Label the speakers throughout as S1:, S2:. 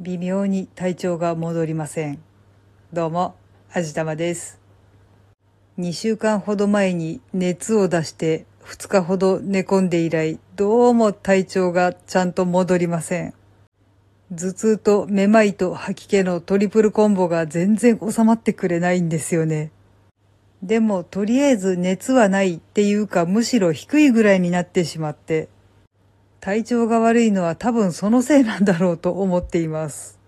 S1: 微妙に体調が戻りません。どうも、あじたまです。2週間ほど前に熱を出して2日ほど寝込んで以来、どうも体調がちゃんと戻りません。頭痛とめまいと吐き気のトリプルコンボが全然収まってくれないんですよね。でもとりあえず熱はないっていうかむしろ低いぐらいになってしまって、体調が悪いのは多分そのせいなんだろうと思っています。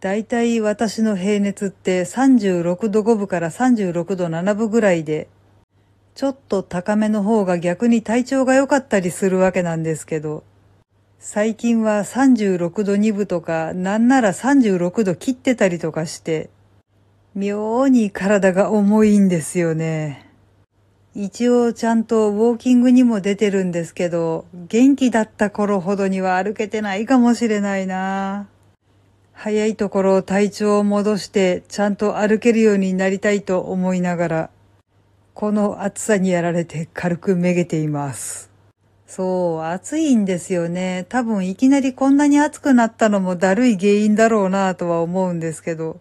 S1: だいたい私の平熱って36度5分から36度7分ぐらいで、ちょっと高めの方が逆に体調が良かったりするわけなんですけど、最近は36度2分とか、なんなら36度切ってたりとかして、妙に体が重いんですよね。一応ちゃんとウォーキングにも出てるんですけど、元気だった頃ほどには歩けてないかもしれないな。早いところ体調を戻してちゃんと歩けるようになりたいと思いながら、この暑さにやられて軽くめげています。そう、暑いんですよね。多分いきなりこんなに暑くなったのもだるい原因だろうなとは思うんですけど、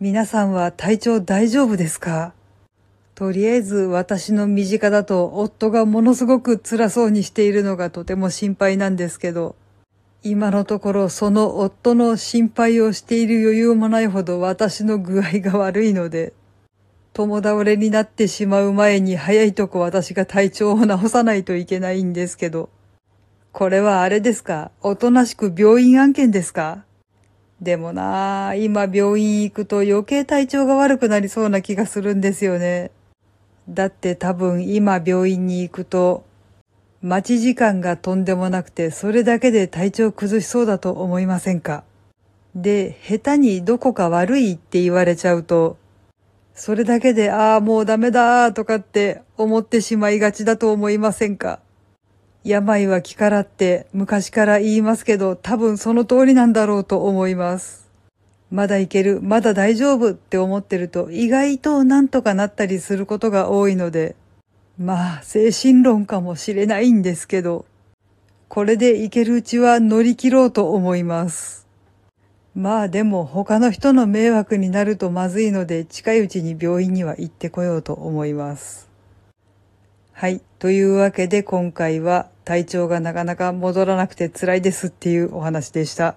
S1: 皆さんは体調大丈夫ですか？とりあえず私の身近だと夫がものすごく辛そうにしているのがとても心配なんですけど、今のところその夫の心配をしている余裕もないほど私の具合が悪いので、共倒れになってしまう前に早いとこ私が体調を治さないといけないんですけど、これはあれですか？おとなしく病院案件ですか？でもなあ、今病院行くと余計体調が悪くなりそうな気がするんですよね。だって多分今病院に行くと、待ち時間がとんでもなくて、それだけで体調崩しそうだと思いませんか？で、下手にどこか悪いって言われちゃうと、それだけで、ああ、もうダメだとかって思ってしまいがちだと思いませんか？病は気からって昔から言いますけど、多分その通りなんだろうと思います。まだいける、まだ大丈夫って思ってると意外となんとかなったりすることが多いので、まあ精神論かもしれないんですけど、これでいけるうちは乗り切ろうと思います。まあでも他の人の迷惑になるとまずいので近いうちに病院には行ってこようと思います。はい。というわけで今回は体調がなかなか戻らなくて辛いですっていうお話でした。